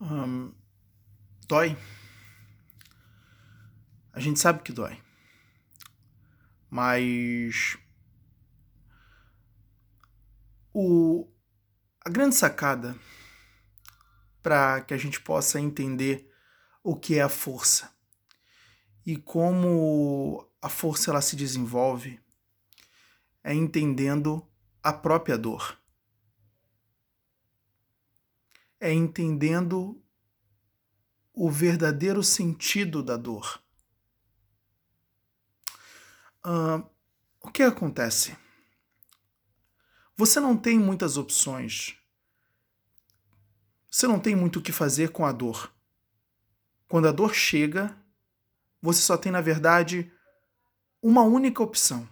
Hum, dói. A gente sabe que dói. Mas o, a grande sacada para que a gente possa entender o que é a força e como a força ela se desenvolve é entendendo a própria dor. É entendendo o verdadeiro sentido da dor. Uh, o que acontece? Você não tem muitas opções. Você não tem muito o que fazer com a dor. Quando a dor chega, você só tem, na verdade, uma única opção.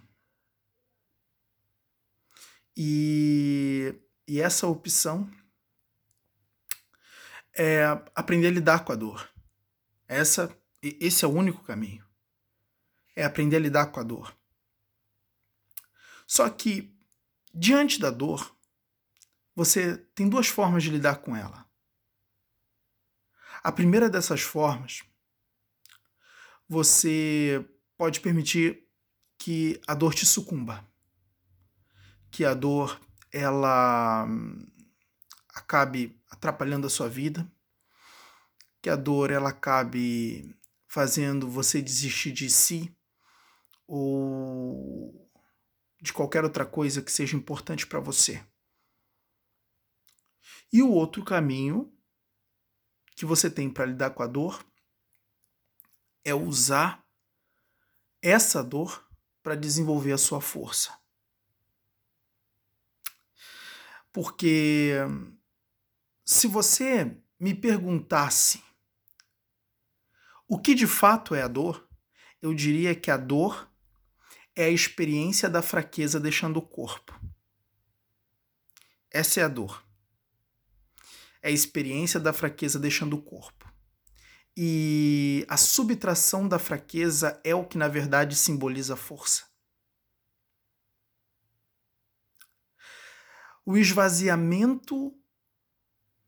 E, e essa opção é aprender a lidar com a dor. Essa, esse é o único caminho. É aprender a lidar com a dor. Só que Diante da dor, você tem duas formas de lidar com ela. A primeira dessas formas, você pode permitir que a dor te sucumba, que a dor ela acabe atrapalhando a sua vida, que a dor ela acabe fazendo você desistir de si ou de qualquer outra coisa que seja importante para você. E o outro caminho que você tem para lidar com a dor é usar essa dor para desenvolver a sua força. Porque se você me perguntasse o que de fato é a dor, eu diria que a dor é a experiência da fraqueza deixando o corpo. Essa é a dor. É a experiência da fraqueza deixando o corpo. E a subtração da fraqueza é o que, na verdade, simboliza a força. O esvaziamento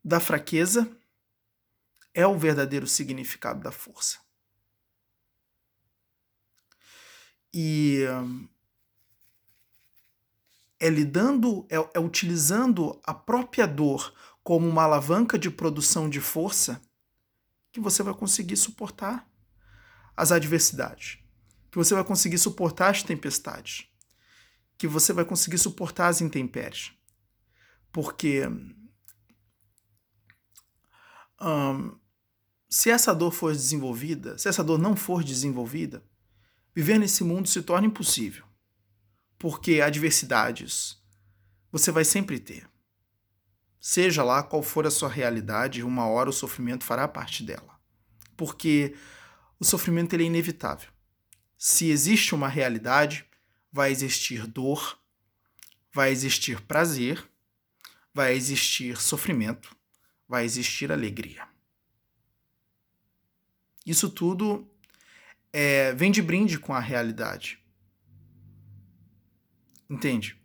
da fraqueza é o verdadeiro significado da força. E é lidando, é, é utilizando a própria dor como uma alavanca de produção de força que você vai conseguir suportar as adversidades, que você vai conseguir suportar as tempestades, que você vai conseguir suportar as intempéries. Porque se essa dor for desenvolvida, se essa dor não for desenvolvida, Viver nesse mundo se torna impossível, porque adversidades você vai sempre ter. Seja lá qual for a sua realidade, uma hora o sofrimento fará parte dela. Porque o sofrimento ele é inevitável. Se existe uma realidade, vai existir dor, vai existir prazer, vai existir sofrimento, vai existir alegria. Isso tudo é, vem de brinde com a realidade. Entende?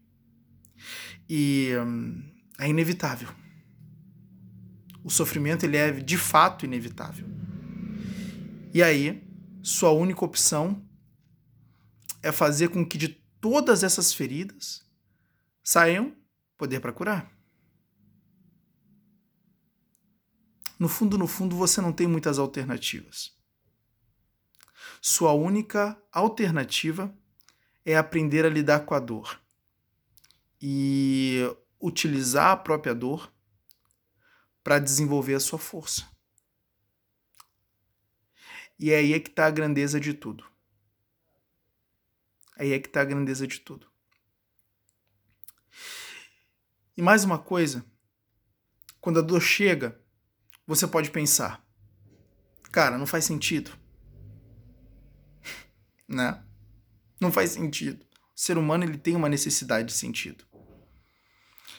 E hum, é inevitável. O sofrimento ele é de fato inevitável. E aí, sua única opção é fazer com que de todas essas feridas saiam poder para curar. No fundo, no fundo, você não tem muitas alternativas. Sua única alternativa é aprender a lidar com a dor e utilizar a própria dor para desenvolver a sua força. E é aí é que está a grandeza de tudo. Aí é que está a grandeza de tudo. E mais uma coisa, quando a dor chega, você pode pensar: cara, não faz sentido né? Não faz sentido. O ser humano ele tem uma necessidade de sentido.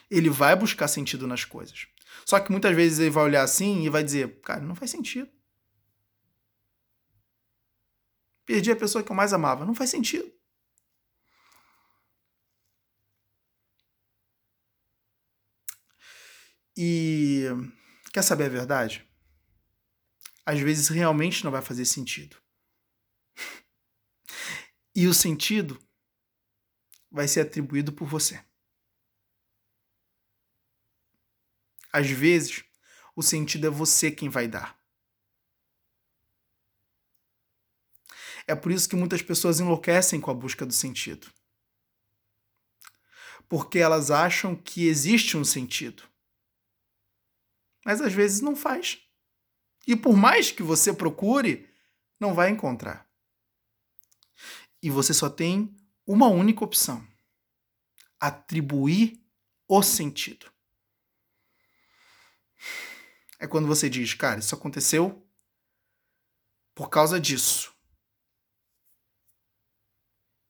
Ele vai buscar sentido nas coisas. Só que muitas vezes ele vai olhar assim e vai dizer: cara, não faz sentido. Perdi a pessoa que eu mais amava. Não faz sentido. E quer saber a verdade? às vezes realmente não vai fazer sentido. E o sentido vai ser atribuído por você. Às vezes, o sentido é você quem vai dar. É por isso que muitas pessoas enlouquecem com a busca do sentido. Porque elas acham que existe um sentido. Mas às vezes não faz. E por mais que você procure, não vai encontrar. E você só tem uma única opção: atribuir o sentido. É quando você diz, cara, isso aconteceu por causa disso.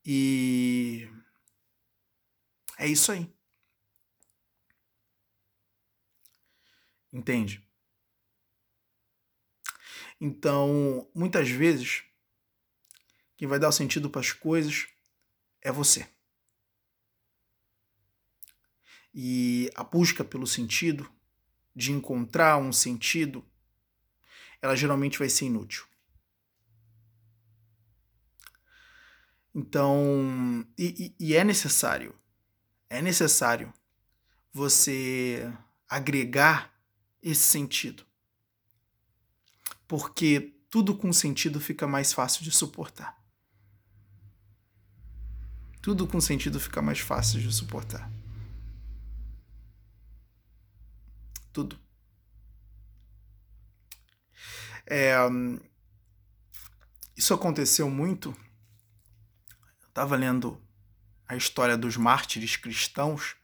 E é isso aí. Entende? Então, muitas vezes, quem vai dar sentido para as coisas é você. E a busca pelo sentido, de encontrar um sentido, ela geralmente vai ser inútil. Então, e, e, é necessário, é necessário você agregar esse sentido. Porque tudo com sentido fica mais fácil de suportar. Tudo com sentido fica mais fácil de suportar. Tudo. É, isso aconteceu muito estava lendo a história dos mártires cristãos,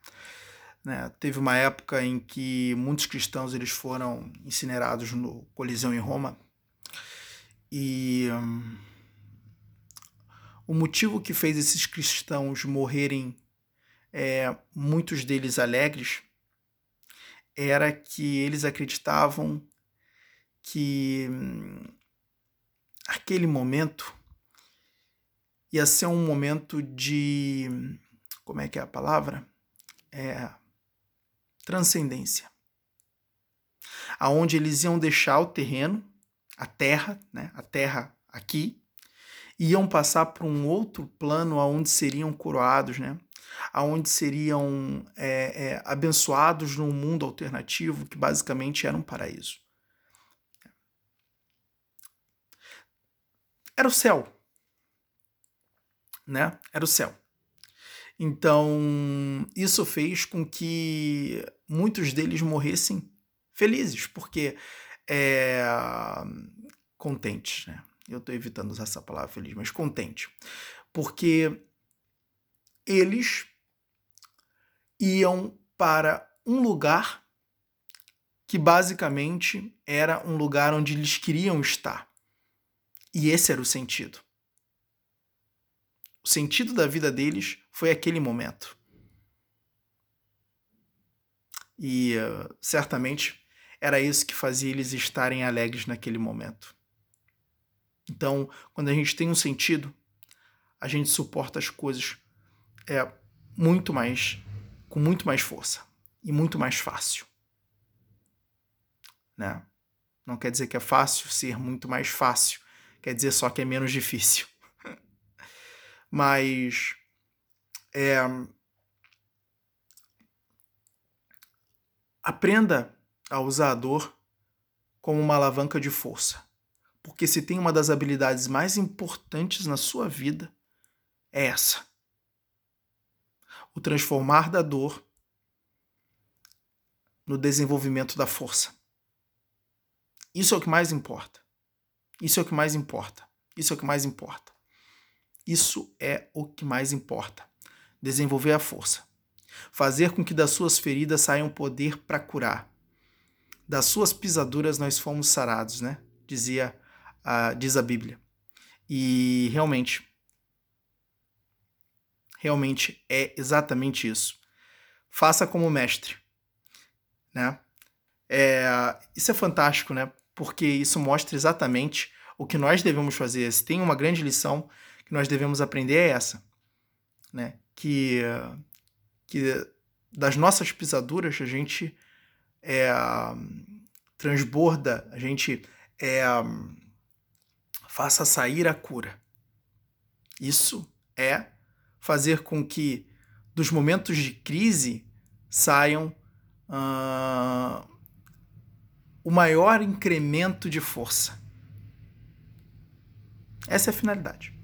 né? teve uma época em que muitos cristãos eles foram incinerados no Coliseu em Roma e hum, o motivo que fez esses cristãos morrerem, é, muitos deles alegres, era que eles acreditavam que hum, aquele momento ia ser um momento de. Como é que é a palavra? É. Transcendência. Aonde eles iam deixar o terreno, a terra, né? A terra aqui, iam passar para um outro plano aonde seriam coroados, né? Aonde seriam é, é, abençoados num mundo alternativo que basicamente era um paraíso. Era o céu, né? Era o céu. Então, isso fez com que muitos deles morressem felizes, porque é, contentes, né? Eu estou evitando usar essa palavra feliz, mas contente. Porque eles iam para um lugar que basicamente era um lugar onde eles queriam estar. E esse era o sentido. O sentido da vida deles foi aquele momento. E uh, certamente era isso que fazia eles estarem alegres naquele momento. Então, quando a gente tem um sentido, a gente suporta as coisas é muito mais com muito mais força e muito mais fácil. Né? Não quer dizer que é fácil ser muito mais fácil, quer dizer só que é menos difícil mas é, aprenda a usar a dor como uma alavanca de força. Porque se tem uma das habilidades mais importantes na sua vida, é essa. O transformar da dor no desenvolvimento da força. Isso é o que mais importa. Isso é o que mais importa. Isso é o que mais importa. Isso é o que mais importa. Desenvolver a força. Fazer com que das suas feridas saia um poder para curar. Das suas pisaduras nós fomos sarados, né? Dizia, uh, diz a Bíblia. E realmente, realmente é exatamente isso. Faça como mestre, né? É, isso é fantástico, né? Porque isso mostra exatamente o que nós devemos fazer. Se tem uma grande lição que nós devemos aprender é essa, né? Que, que das nossas pisaduras a gente é, transborda, a gente é faça sair a cura. Isso é fazer com que dos momentos de crise saiam uh, o maior incremento de força. Essa é a finalidade.